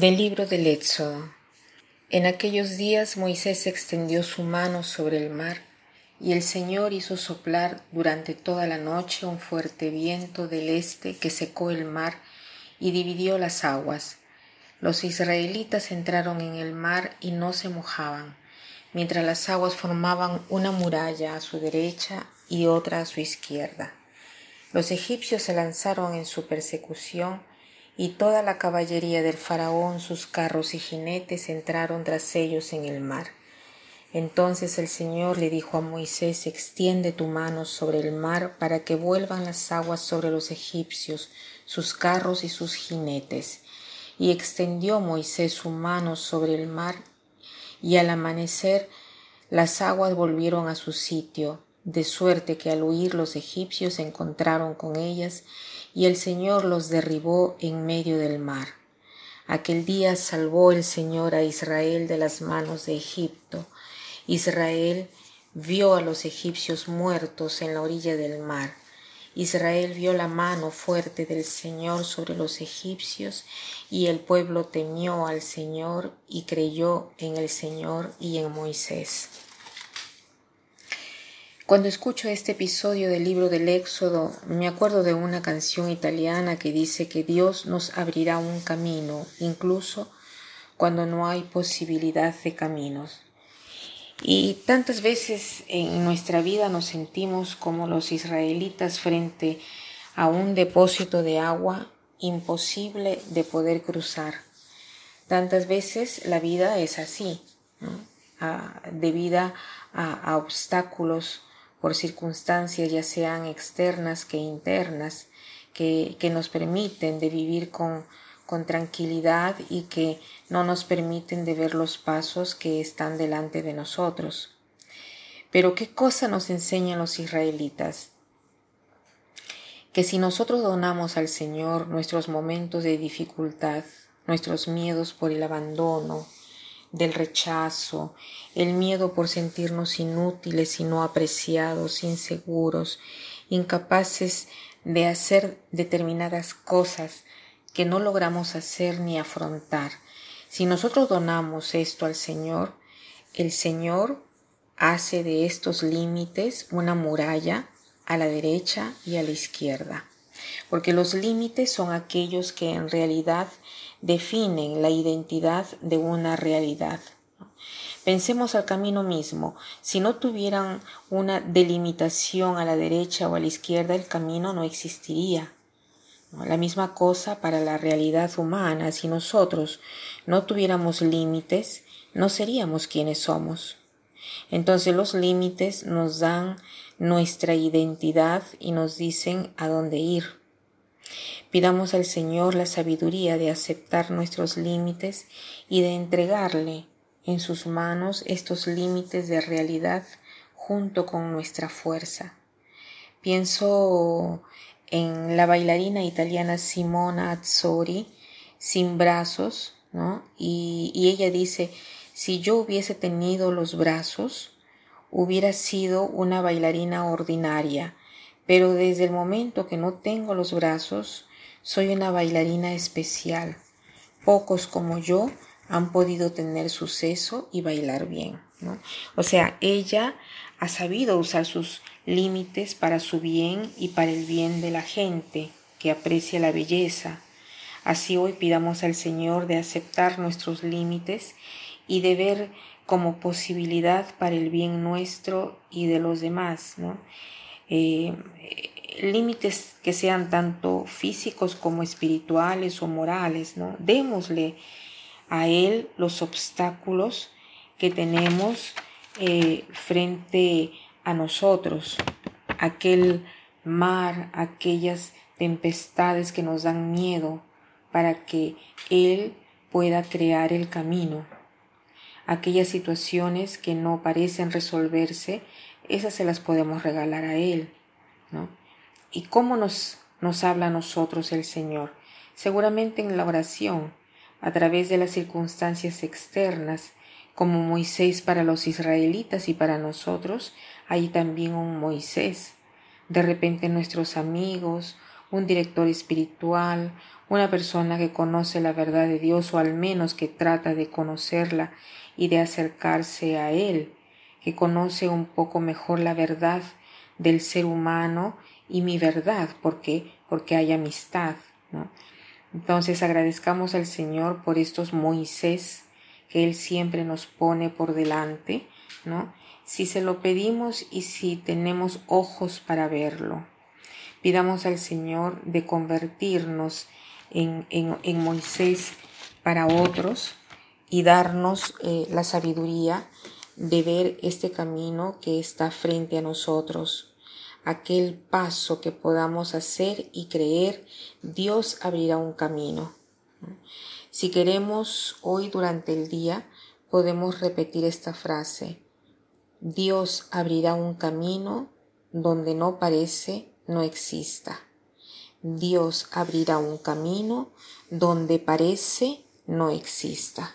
Del libro del Éxodo. En aquellos días Moisés extendió su mano sobre el mar, y el Señor hizo soplar durante toda la noche un fuerte viento del este que secó el mar y dividió las aguas. Los israelitas entraron en el mar y no se mojaban, mientras las aguas formaban una muralla a su derecha y otra a su izquierda. Los egipcios se lanzaron en su persecución, y toda la caballería del faraón, sus carros y jinetes entraron tras ellos en el mar. Entonces el Señor le dijo a Moisés, extiende tu mano sobre el mar para que vuelvan las aguas sobre los egipcios, sus carros y sus jinetes. Y extendió Moisés su mano sobre el mar, y al amanecer las aguas volvieron a su sitio, de suerte que al huir los egipcios se encontraron con ellas, y el Señor los derribó en medio del mar. Aquel día salvó el Señor a Israel de las manos de Egipto. Israel vio a los egipcios muertos en la orilla del mar. Israel vio la mano fuerte del Señor sobre los egipcios, y el pueblo temió al Señor y creyó en el Señor y en Moisés. Cuando escucho este episodio del libro del Éxodo, me acuerdo de una canción italiana que dice que Dios nos abrirá un camino, incluso cuando no hay posibilidad de caminos. Y tantas veces en nuestra vida nos sentimos como los israelitas frente a un depósito de agua imposible de poder cruzar. Tantas veces la vida es así, ah, debido a obstáculos por circunstancias ya sean externas que internas, que, nos permiten de vivir con, con tranquilidad y que no nos permiten de ver los pasos que están delante de nosotros. Pero ¿qué cosa nos enseñan los israelitas? Que si nosotros donamos al Señor nuestros momentos de dificultad, nuestros miedos por el abandono, del rechazo, el miedo por sentirnos inútiles y no apreciados, inseguros, incapaces de hacer determinadas cosas que no logramos hacer ni afrontar. Si nosotros donamos esto al Señor, el Señor hace de estos límites una muralla a la derecha y a la izquierda, porque los límites son aquellos que en realidad definen la identidad de una realidad. Pensemos al camino mismo. Si no tuvieran una delimitación a la derecha o a la izquierda, el camino no existiría. La misma cosa para la realidad humana. Si nosotros no tuviéramos límites, no seríamos quienes somos. Entonces los límites nos dan nuestra identidad y nos dicen a dónde ir. Pidamos al Señor la sabiduría de aceptar nuestros límites y de entregarle en sus manos estos límites de realidad junto con nuestra fuerza. Pienso en la bailarina italiana Simona Azzori, sin brazos, ¿no? Y, y ella dice, si yo hubiese tenido los brazos, hubiera sido una bailarina ordinaria, pero desde el momento que no tengo los brazos, soy una bailarina especial. Pocos como yo han podido tener suceso y bailar bien. O sea, ella ha sabido usar sus límites para su bien y para el bien de la gente que aprecia la belleza. Así hoy pidamos al Señor de aceptar nuestros límites y de ver como posibilidad para el bien nuestro y de los demás. ¿no? Eh, límites que sean tanto físicos como espirituales o morales, ¿no? Démosle a Él los obstáculos que tenemos eh, frente a nosotros, aquel mar, aquellas tempestades que nos dan miedo, para que Él pueda crear el camino. Aquellas situaciones que no parecen resolverse, esas se las podemos regalar a Él, ¿no? ¿Y cómo nos, nos habla a nosotros el Señor? Seguramente en la oración, a través de las circunstancias externas, como Moisés para los israelitas y para nosotros, hay también un Moisés. De repente nuestros amigos, un director espiritual, Una persona que conoce la verdad de Dios o al menos que trata de conocerla y de acercarse a Él, que conoce un poco mejor la verdad del ser humano y mi verdad, porque porque hay amistad, ¿no? Entonces agradezcamos al Señor por estos Moisés que Él siempre nos pone por delante, ¿no? Si se lo pedimos y si tenemos ojos para verlo. Pidamos al Señor de convertirnos en, en, Moisés para otros y darnos eh, la sabiduría de ver este camino que está frente a nosotros aquel paso que podamos hacer y creer, Dios abrirá un camino. Si queremos hoy durante el día, podemos repetir esta frase. Dios abrirá un camino donde no parece no exista. Dios abrirá un camino donde parece no exista.